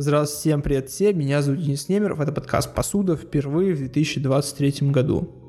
Здравствуйте, всем привет всем, меня зовут Денис Немеров, это подкаст «Посуда» впервые в 2023 году.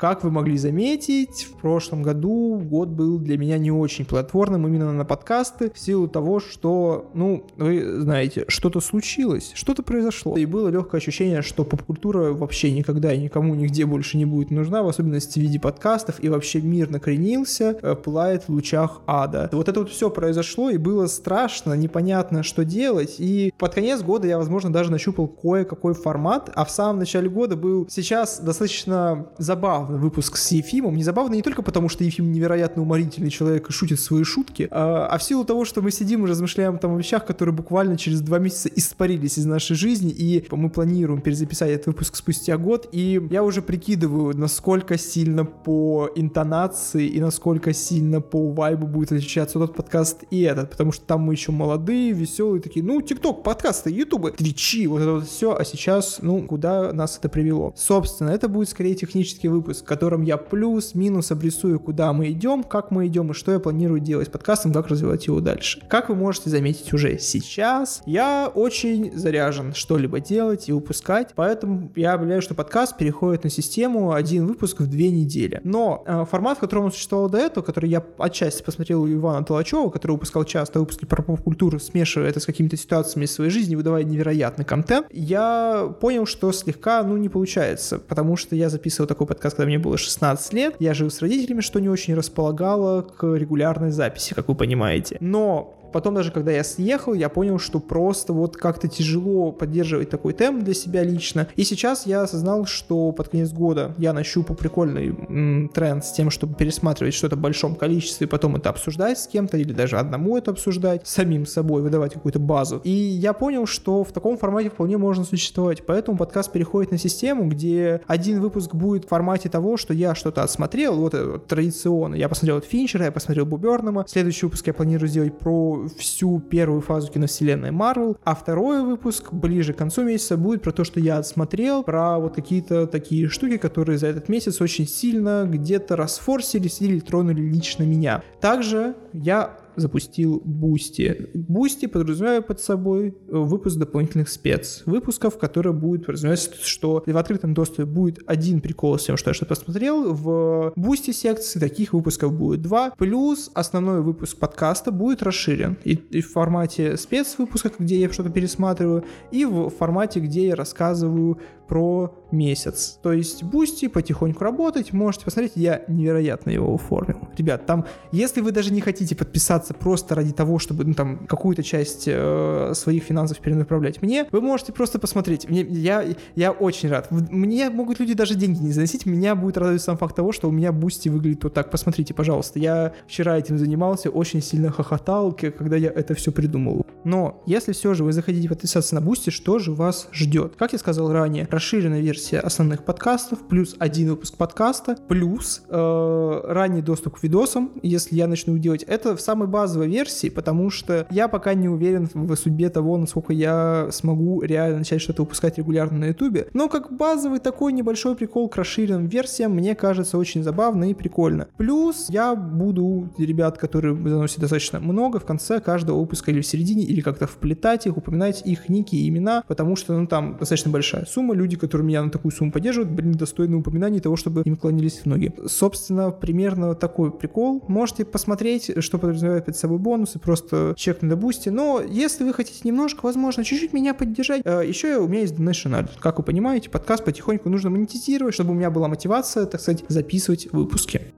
Как вы могли заметить, в прошлом году год был для меня не очень плодотворным именно на подкасты, в силу того, что, ну, вы знаете, что-то случилось, что-то произошло. И было легкое ощущение, что поп-культура вообще никогда и никому нигде больше не будет нужна, в особенности в виде подкастов, и вообще мир накренился, э, пылает в лучах ада. Вот это вот все произошло, и было страшно, непонятно, что делать, и под конец года я, возможно, даже нащупал кое-какой формат, а в самом начале года был сейчас достаточно забавный выпуск с Ефимом. Не забавно не только потому, что Ефим невероятно уморительный человек и шутит свои шутки, а, а в силу того, что мы сидим и размышляем там о вещах, которые буквально через два месяца испарились из нашей жизни, и мы планируем перезаписать этот выпуск спустя год, и я уже прикидываю, насколько сильно по интонации и насколько сильно по вайбу будет отличаться тот подкаст и этот, потому что там мы еще молодые, веселые, такие, ну, ТикТок, подкасты, Ютубы, Твичи, вот это вот все, а сейчас, ну, куда нас это привело? Собственно, это будет скорее технический выпуск, в котором я плюс-минус обрисую, куда мы идем, как мы идем и что я планирую делать с подкастом, как развивать его дальше. Как вы можете заметить уже сейчас, я очень заряжен что-либо делать и выпускать, поэтому я объявляю, что подкаст переходит на систему один выпуск в две недели. Но э, формат, в котором он существовал до этого, который я отчасти посмотрел у Ивана Толачева, который выпускал часто выпуски про поп-культуру, смешивая это с какими-то ситуациями из своей жизни, выдавая невероятный контент, я понял, что слегка, ну, не получается, потому что я записывал такой подкаст, когда мне было 16 лет, я жил с родителями, что не очень располагало к регулярной записи, как вы понимаете. Но Потом даже когда я съехал, я понял, что просто вот как-то тяжело поддерживать такой темп для себя лично. И сейчас я осознал, что под конец года я нащупал прикольный м, тренд с тем, чтобы пересматривать что-то в большом количестве потом это обсуждать с кем-то или даже одному это обсуждать, самим собой выдавать какую-то базу. И я понял, что в таком формате вполне можно существовать. Поэтому подкаст переходит на систему, где один выпуск будет в формате того, что я что-то отсмотрел, вот традиционно. Я посмотрел от Финчера, я посмотрел Бо Бернема. Следующий выпуск я планирую сделать про всю первую фазу киновселенной Марвел, а второй выпуск ближе к концу месяца будет про то, что я отсмотрел, про вот какие-то такие штуки, которые за этот месяц очень сильно где-то расфорсились или тронули лично меня. Также я запустил Бусти. Бусти подразумевает под собой э, выпуск дополнительных спец. Выпусков, которые будут подразумевать, что в открытом доступе будет один прикол с тем, что я что-то посмотрел. В Бусти секции таких выпусков будет два. Плюс основной выпуск подкаста будет расширен. И, и в формате спецвыпуска, где я что-то пересматриваю, и в формате, где я рассказываю про месяц. То есть Бусти потихоньку работать, можете посмотреть, я невероятно его оформил. Ребят, там, если вы даже не хотите подписаться просто ради того, чтобы ну, там какую-то часть э, своих финансов перенаправлять мне, вы можете просто посмотреть. Мне, я, я очень рад. Мне могут люди даже деньги не заносить, меня будет радовать сам факт того, что у меня Бусти выглядит вот так. Посмотрите, пожалуйста. Я вчера этим занимался, очень сильно хохотал, когда я это все придумал. Но если все же вы захотите подписаться на Бусти, что же вас ждет? Как я сказал ранее, расширенная версия основных подкастов, плюс один выпуск подкаста, плюс э, ранний доступ к видосам, если я начну делать это в самой базовой версии, потому что я пока не уверен в судьбе того, насколько я смогу реально начать что-то выпускать регулярно на ютубе. Но как базовый такой небольшой прикол к расширенным версиям мне кажется очень забавно и прикольно. Плюс я буду ребят, которые заносят достаточно много, в конце каждого выпуска или в середине, или как-то вплетать их, упоминать их ники и имена, потому что ну там достаточно большая сумма, люди люди, которые меня на такую сумму поддерживают, блин, достойны упоминаний того, чтобы им клонились в ноги. Собственно, примерно такой прикол. Можете посмотреть, что подразумевает под собой бонусы, просто чекнуть на Boosty. Но если вы хотите немножко, возможно, чуть-чуть меня поддержать, э, еще у меня есть Donation Как вы понимаете, подкаст потихоньку нужно монетизировать, чтобы у меня была мотивация, так сказать, записывать выпуски.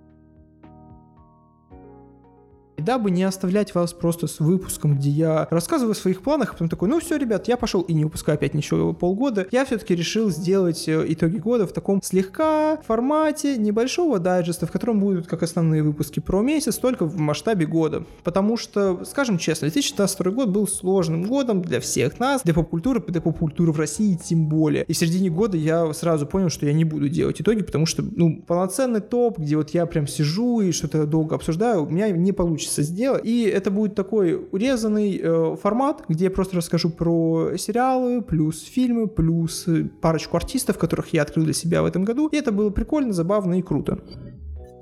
И дабы не оставлять вас просто с выпуском, где я рассказываю о своих планах, а потом такой, ну все, ребят, я пошел и не выпускаю опять ничего полгода, я все-таки решил сделать э, итоги года в таком слегка формате небольшого дайджеста, в котором будут как основные выпуски про месяц, только в масштабе года. Потому что, скажем честно, 2022 год был сложным годом для всех нас, для поп-культуры, для поп-культуры в России тем более. И в середине года я сразу понял, что я не буду делать итоги, потому что, ну, полноценный топ, где вот я прям сижу и что-то долго обсуждаю, у меня не получится получится сделать. И это будет такой урезанный э, формат, где я просто расскажу про сериалы, плюс фильмы, плюс парочку артистов, которых я открыл для себя в этом году. И это было прикольно, забавно и круто.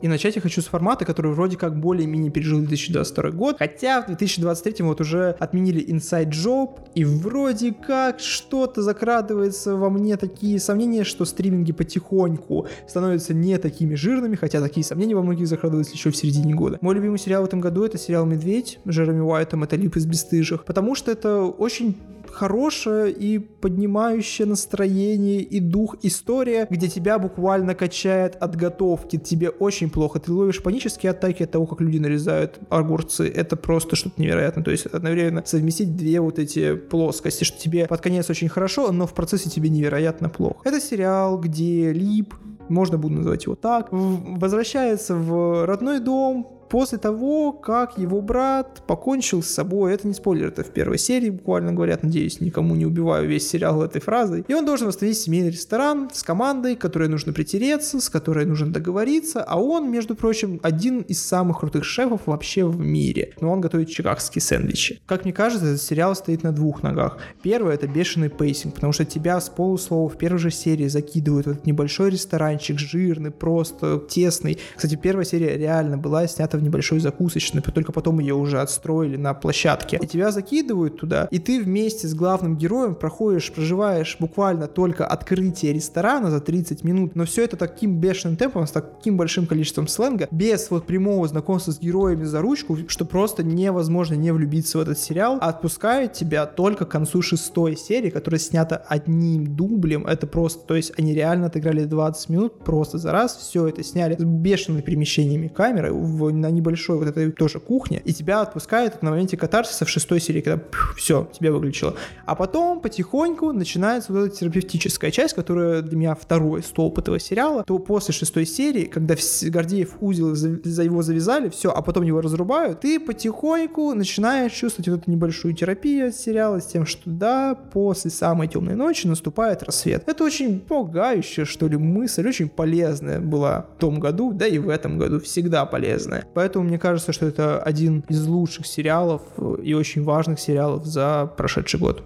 И начать я хочу с формата, который вроде как более-менее пережил 2022 год, хотя в 2023 вот уже отменили Inside Job, и вроде как что-то закрадывается во мне такие сомнения, что стриминги потихоньку становятся не такими жирными, хотя такие сомнения во многих закрадывались еще в середине года. Мой любимый сериал в этом году это сериал «Медведь» Джереми Уайтом, это «Лип из бесстыжих», потому что это очень хорошая и поднимающая настроение и дух история, где тебя буквально качает от готовки. Тебе очень плохо. Ты ловишь панические атаки от того, как люди нарезают огурцы. Это просто что-то невероятное. То есть одновременно совместить две вот эти плоскости, что тебе под конец очень хорошо, но в процессе тебе невероятно плохо. Это сериал, где Лип, можно буду называть его так, возвращается в родной дом, после того, как его брат покончил с собой. Это не спойлер, это в первой серии буквально говорят, надеюсь, никому не убиваю весь сериал этой фразой. И он должен восстановить семейный ресторан с командой, которой нужно притереться, с которой нужно договориться, а он, между прочим, один из самых крутых шефов вообще в мире. Но он готовит чикагские сэндвичи. Как мне кажется, этот сериал стоит на двух ногах. Первое — это бешеный pacing, потому что тебя с полуслова в первой же серии закидывают в этот небольшой ресторанчик, жирный, просто тесный. Кстати, первая серия реально была снята в небольшой закусочной, только потом ее уже отстроили на площадке. И тебя закидывают туда, и ты вместе с главным героем проходишь, проживаешь буквально только открытие ресторана за 30 минут, но все это таким бешеным темпом, с таким большим количеством сленга, без вот прямого знакомства с героями за ручку, что просто невозможно не влюбиться в этот сериал, а отпускают тебя только к концу шестой серии, которая снята одним дублем, это просто, то есть они реально отыграли 20 минут просто за раз, все это сняли с бешеными перемещениями камеры в, на небольшой вот этой тоже кухне, и тебя отпускают на моменте катарсиса в шестой серии, когда пью, все, тебя выключило. А потом потихоньку начинается вот эта терапевтическая часть, которая для меня второй столб этого сериала, то после шестой серии, когда Гордеев узел за его завязали, все, а потом его разрубают, ты потихоньку начинаешь чувствовать вот эту небольшую терапию от сериала с тем, что да, после самой темной ночи наступает рассвет. Это очень пугающая, что ли, мысль, очень полезная была в том году, да и в этом году всегда полезная. Поэтому мне кажется, что это один из лучших сериалов и очень важных сериалов за прошедший год.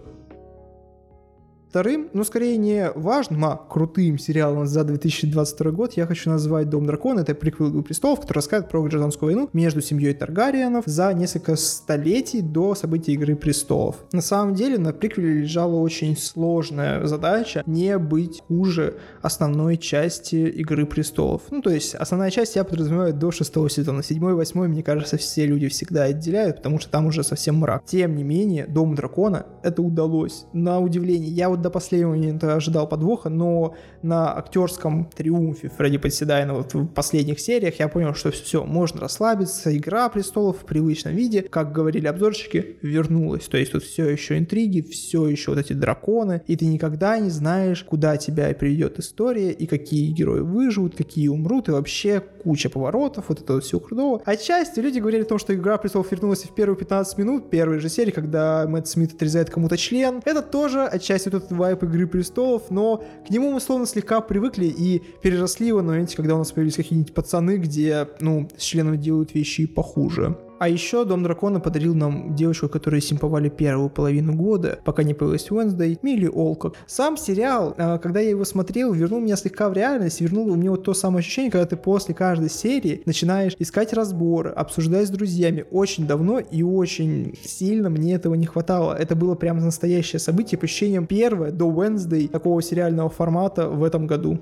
Вторым, но скорее не важным, а крутым сериалом за 2022 год я хочу назвать «Дом дракона». Это приквел «Игры престолов», который рассказывает про гражданскую войну между семьей Таргариенов за несколько столетий до событий «Игры престолов». На самом деле на приквеле лежала очень сложная задача не быть хуже основной части «Игры престолов». Ну, то есть основная часть я подразумеваю до шестого сезона. Седьмой и восьмой, мне кажется, все люди всегда отделяют, потому что там уже совсем мрак. Тем не менее, «Дом дракона» это удалось. На удивление, я вот до последнего момента ожидал подвоха, но на актерском триумфе Фредди Подседайна вот в последних сериях я понял, что все, можно расслабиться, Игра престолов в привычном виде, как говорили обзорщики, вернулась. То есть тут все еще интриги, все еще вот эти драконы, и ты никогда не знаешь, куда тебя приведет история, и какие герои выживут, какие умрут, и вообще куча поворотов, вот это вот все крутого. Отчасти люди говорили о том, что Игра престолов вернулась в первые 15 минут первой же серии, когда Мэтт Смит отрезает кому-то член. Это тоже отчасти этот вайп Игры Престолов, но к нему мы словно слегка привыкли и переросли его на моменте, когда у нас появились какие-нибудь пацаны, где, ну, с членами делают вещи похуже. А еще Дом Дракона подарил нам девочку, которую симповали первую половину года, пока не появилась Уэнсдей, Милли Олкок. Сам сериал, а, когда я его смотрел, вернул меня слегка в реальность, вернул у меня вот то самое ощущение, когда ты после каждой серии начинаешь искать разборы, обсуждать с друзьями. Очень давно и очень сильно мне этого не хватало. Это было прям настоящее событие, по ощущениям первое до Wednesday такого сериального формата в этом году.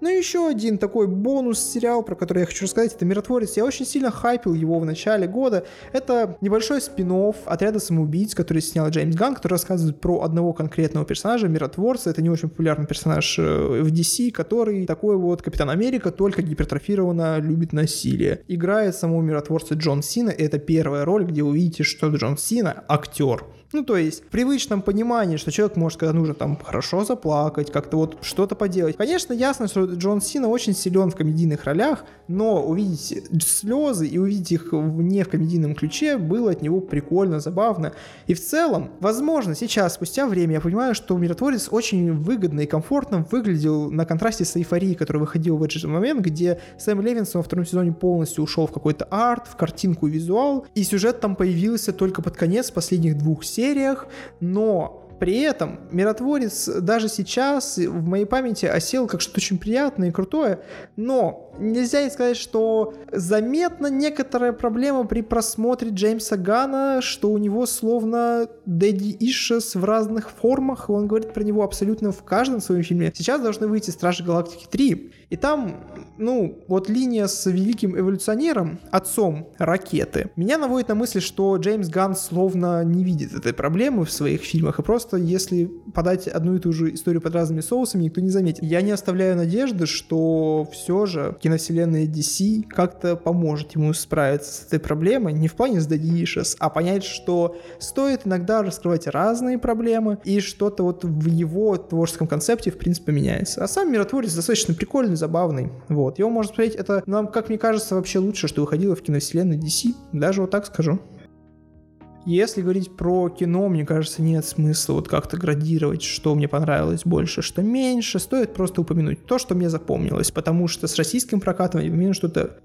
Ну и еще один такой бонус-сериал, про который я хочу рассказать, это «Миротворец». Я очень сильно хайпил его в начале года. Это небольшой спин отряда самоубийц, который снял Джеймс Ганн, который рассказывает про одного конкретного персонажа, Миротворца. Это не очень популярный персонаж э, в DC, который такой вот Капитан Америка, только гипертрофированно любит насилие. Играет самого Миротворца Джон Сина, и это первая роль, где увидите, что Джон Сина актер. Ну, то есть, в привычном понимании, что человек может, когда нужно там хорошо заплакать, как-то вот что-то поделать. Конечно, ясно, что Джон Сина очень силен в комедийных ролях, но увидеть слезы и увидеть их не в комедийном ключе было от него прикольно, забавно. И в целом, возможно, сейчас, спустя время, я понимаю, что Миротворец очень выгодно и комфортно выглядел на контрасте с эйфорией, которая выходила в этот же момент, где Сэм Левинсон во втором сезоне полностью ушел в какой-то арт, в картинку и визуал, и сюжет там появился только под конец последних двух сериях, но При этом «Миротворец» даже сейчас в моей памяти осел как что-то очень приятное и крутое, но нельзя сказать, что заметна некоторая проблема при просмотре Джеймса Гана, что у него словно Дэдди Ишес в разных формах, он говорит про него абсолютно в каждом своем фильме. Сейчас должны выйти «Стражи Галактики 3», и там, ну, вот линия с великим эволюционером, отцом ракеты, меня наводит на мысль, что Джеймс Ганн словно не видит этой проблемы в своих фильмах, и просто если подать одну и ту же историю под разными соусами, никто не заметит. Я не оставляю надежды, что все же киновселенная DC как-то поможет ему справиться с этой проблемой, не в плане с Дадишес, а понять, что стоит иногда раскрывать разные проблемы, и что-то вот в его творческом концепте, в принципе, меняется. А сам миротворец достаточно прикольный, забавный. Вот. Его можно смотреть, это нам, как мне кажется, вообще лучше, что выходило в киновселенной DC. Даже вот так скажу. Если говорить про кино, мне кажется, нет смысла вот как-то градировать, что мне понравилось больше, что меньше. Стоит просто упомянуть то, что мне запомнилось, потому что с российским прокатом именно что-то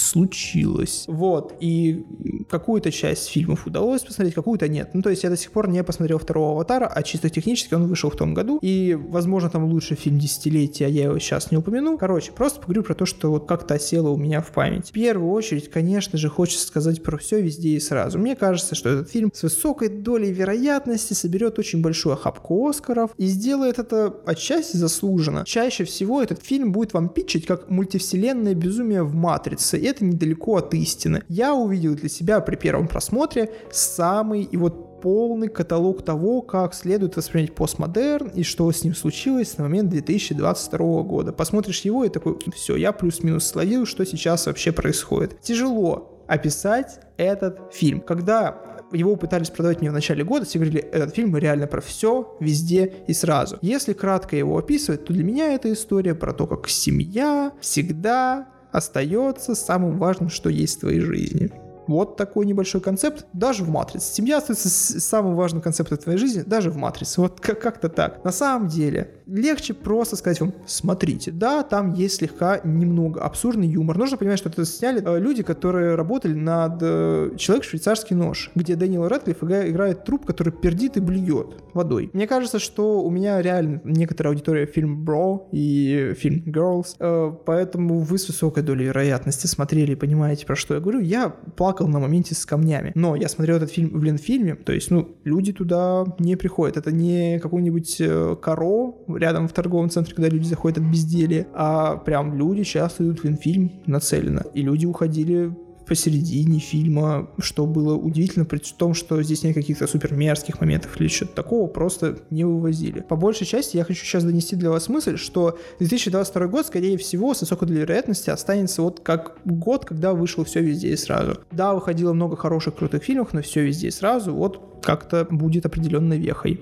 случилось. Вот, и какую-то часть фильмов удалось посмотреть, какую-то нет. Ну, то есть я до сих пор не посмотрел второго «Аватара», а чисто технически он вышел в том году, и, возможно, там лучший фильм десятилетия, я его сейчас не упомяну. Короче, просто поговорю про то, что вот как-то осело у меня в память. В первую очередь, конечно же, хочется сказать про все везде и сразу. Мне кажется, что этот фильм с высокой долей вероятности соберет очень большую охапку Оскаров и сделает это отчасти заслуженно. Чаще всего этот фильм будет вам питчить как мультивселенное безумие в «Матрице», это недалеко от истины. Я увидел для себя при первом просмотре самый и вот полный каталог того, как следует воспринять постмодерн и что с ним случилось на момент 2022 года. Посмотришь его и такой, все, я плюс-минус словил, что сейчас вообще происходит. Тяжело описать этот фильм. Когда его пытались продавать мне в начале года, все говорили, этот фильм реально про все, везде и сразу. Если кратко его описывать, то для меня эта история про то, как семья всегда остается самым важным, что есть в твоей жизни. Вот такой небольшой концепт даже в «Матрице». Семья остается самым важным концептом твоей жизни даже в «Матрице». Вот как-то так. На самом деле, легче просто сказать вам, смотрите, да, там есть слегка немного абсурдный юмор. Нужно понимать, что это сняли э, люди, которые работали над э, «Человек швейцарский нож», где Дэниел Рэдклифф играет труп, который пердит и блюет водой. Мне кажется, что у меня реально некоторая аудитория фильм «Бро» и фильм «Girls», э, поэтому вы с высокой долей вероятности смотрели и понимаете, про что я говорю. Я плакал на моменте с камнями. Но я смотрел этот фильм в Ленфильме, то есть, ну, люди туда не приходят. Это не какой-нибудь э, коро рядом в торговом центре, когда люди заходят от безделия, а прям люди часто идут в Ленфильм нацеленно. И люди уходили посередине фильма, что было удивительно, при том, что здесь нет каких-то супер мерзких моментов или что-то такого, просто не вывозили. По большей части я хочу сейчас донести для вас мысль, что 2022 год, скорее всего, с высокой долей вероятности останется вот как год, когда вышло все везде и сразу. Да, выходило много хороших, крутых фильмов, но все везде и сразу вот как-то будет определенной вехой.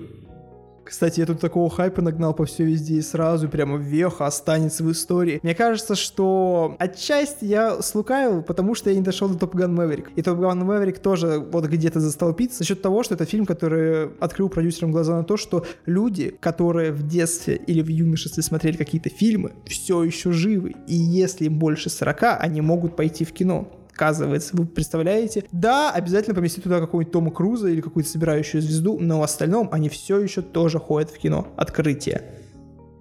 Кстати, я тут такого хайпа нагнал по все везде и сразу, прямо вверх, останется в истории. Мне кажется, что отчасти я слукавил, потому что я не дошел до Топ Ган Мэверик. И Топ Ган Мэверик тоже вот где-то застолпится за счет того, что это фильм, который открыл продюсерам глаза на то, что люди, которые в детстве или в юношестве смотрели какие-то фильмы, все еще живы. И если им больше 40, они могут пойти в кино оказывается. Вы представляете? Да, обязательно поместить туда какого-нибудь Тома Круза или какую-то собирающую звезду, но в остальном они все еще тоже ходят в кино. Открытие.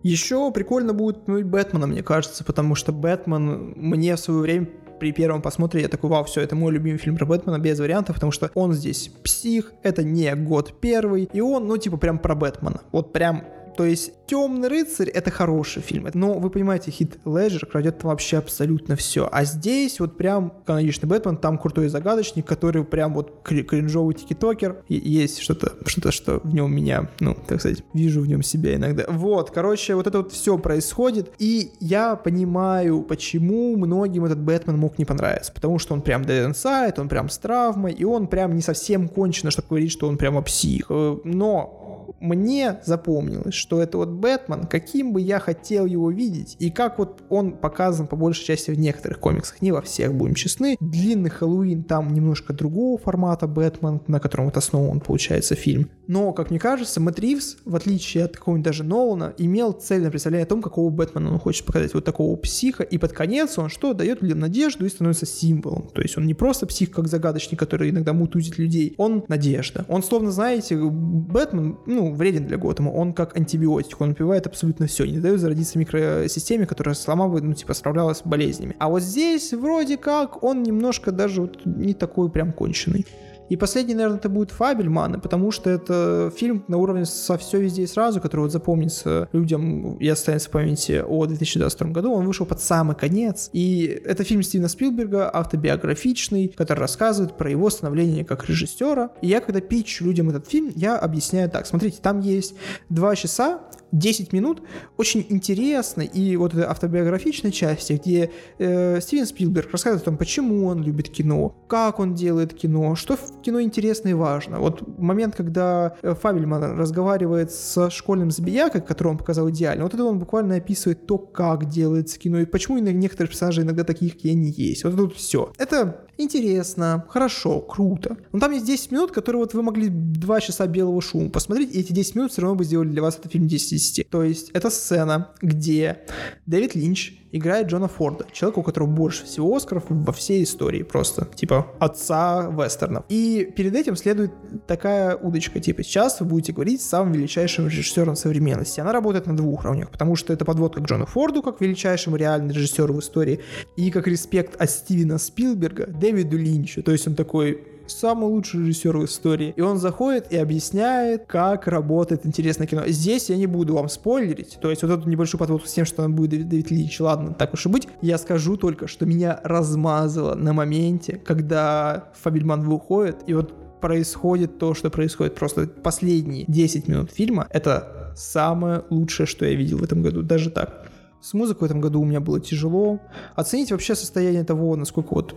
Еще прикольно будет ну, Бэтмена, мне кажется, потому что Бэтмен мне в свое время при первом посмотре я такой, вау, все, это мой любимый фильм про Бэтмена без вариантов, потому что он здесь псих, это не год первый, и он, ну, типа, прям про Бэтмена. Вот прям то есть «Темный рыцарь» — это хороший фильм. Но вы понимаете, Хит Леджер крадет там вообще абсолютно все. А здесь вот прям каноничный Бэтмен, там крутой загадочник, который прям вот кринжовый тикитокер. Есть что-то, что-то, что в нем меня, ну, так сказать, вижу в нем себя иногда. Вот, короче, вот это вот все происходит. И я понимаю, почему многим этот Бэтмен мог не понравиться. Потому что он прям dead inside, он прям с травмой, и он прям не совсем кончено, чтобы говорить, что он прямо псих. Э, но мне запомнилось, что это вот Бэтмен, каким бы я хотел его видеть, и как вот он показан по большей части в некоторых комиксах, не во всех, будем честны. Длинный Хэллоуин там немножко другого формата Бэтмен, на котором вот основан, получается, фильм. Но, как мне кажется, Мэтт Ривз, в отличие от какого-нибудь даже Нолана, имел цельное представление о том, какого Бэтмена он хочет показать, вот такого психа, и под конец он что, дает людям надежду и становится символом. То есть он не просто псих, как загадочник, который иногда мутузит людей, он надежда. Он словно, знаете, Бэтмен, ну, ну, вреден для Готэма. Он как антибиотик, он убивает абсолютно все, не дает зародиться микросистеме, которая сама бы, ну, типа, справлялась с болезнями. А вот здесь вроде как он немножко даже вот не такой прям конченый. И последний, наверное, это будет Фабельманы, потому что это фильм на уровне со все везде и сразу, который вот запомнится людям и останется в памяти о 2022 году. Он вышел под самый конец. И это фильм Стивена Спилберга, автобиографичный, который рассказывает про его становление как режиссера. И я, когда пичу людям этот фильм, я объясняю так. Смотрите, там есть два часа 10 минут очень интересной и вот этой автобиографичной части, где э, Стивен Спилберг рассказывает о том, почему он любит кино, как он делает кино, что кино интересно и важно. Вот момент, когда э, Фабельман разговаривает со школьным забиякой, который он показал идеально, вот это он буквально описывает то, как делается кино и почему некоторые персонажи иногда таких, какие они есть. Вот тут все. Это интересно, хорошо, круто. Но там есть 10 минут, которые вот вы могли 2 часа белого шума посмотреть, и эти 10 минут все равно бы сделали для вас этот фильм 10 из 10. То есть это сцена, где Дэвид Линч играет Джона Форда, человека, у которого больше всего Оскаров во всей истории просто, типа отца вестернов. И перед этим следует такая удочка, типа сейчас вы будете говорить с самым величайшим режиссером современности. Она работает на двух уровнях, потому что это подводка к Джону Форду, как величайшему реальному режиссеру в истории, и как респект от Стивена Спилберга Дэвиду Линчу. То есть он такой, самый лучший режиссер в истории. И он заходит и объясняет, как работает интересное кино. Здесь я не буду вам спойлерить, то есть вот эту небольшую подводку с тем, что там будет Дэвид, Дэвид Линч, ладно, так уж и быть. Я скажу только, что меня размазало на моменте, когда Фабельман выходит, и вот происходит то, что происходит. Просто последние 10 минут фильма — это самое лучшее, что я видел в этом году. Даже так. С музыкой в этом году у меня было тяжело. Оценить вообще состояние того, насколько вот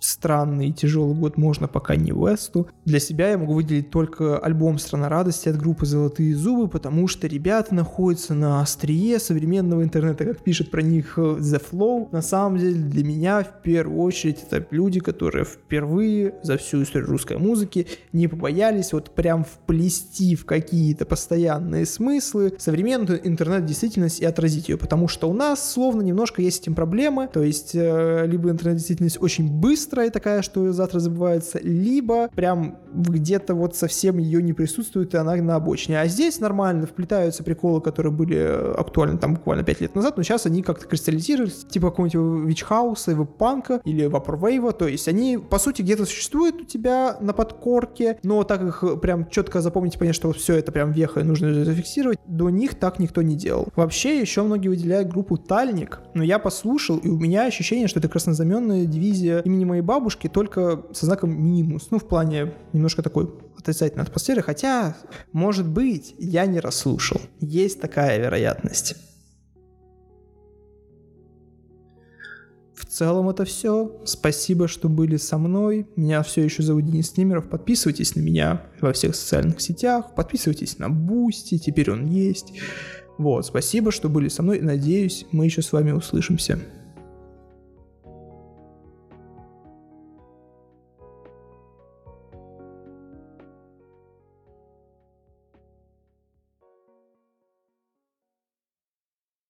странный и тяжелый год можно пока не Весту. Для себя я могу выделить только альбом «Страна радости» от группы «Золотые зубы», потому что ребята находятся на острие современного интернета, как пишет про них э, The Flow. На самом деле для меня в первую очередь это люди, которые впервые за всю историю русской музыки не побоялись вот прям вплести в какие-то постоянные смыслы современную интернет-действительность и отразить ее, потому что у нас словно немножко есть с этим проблемы, то есть э, либо интернет-действительность очень быстро быстрая такая, что завтра забывается, либо прям где-то вот совсем ее не присутствует, и она на обочине. А здесь нормально вплетаются приколы, которые были актуальны там буквально 5 лет назад, но сейчас они как-то кристаллизируются, типа какого-нибудь вичхауса, веб-панка или вапорвейва, то есть они, по сути, где-то существуют у тебя на подкорке, но так их прям четко запомнить, понять, что все это прям веха и нужно зафиксировать, до них так никто не делал. Вообще, еще многие выделяют группу Тальник, но я послушал, и у меня ощущение, что это краснозаменная дивизия имени моей бабушки, только со знаком минус. Ну, в плане немножко такой отрицательной атмосферы. Хотя, может быть, я не расслушал. Есть такая вероятность. В целом это все. Спасибо, что были со мной. Меня все еще зовут Денис Немеров. Подписывайтесь на меня во всех социальных сетях. Подписывайтесь на Boosty, теперь он есть. Вот, спасибо, что были со мной. Надеюсь, мы еще с вами услышимся.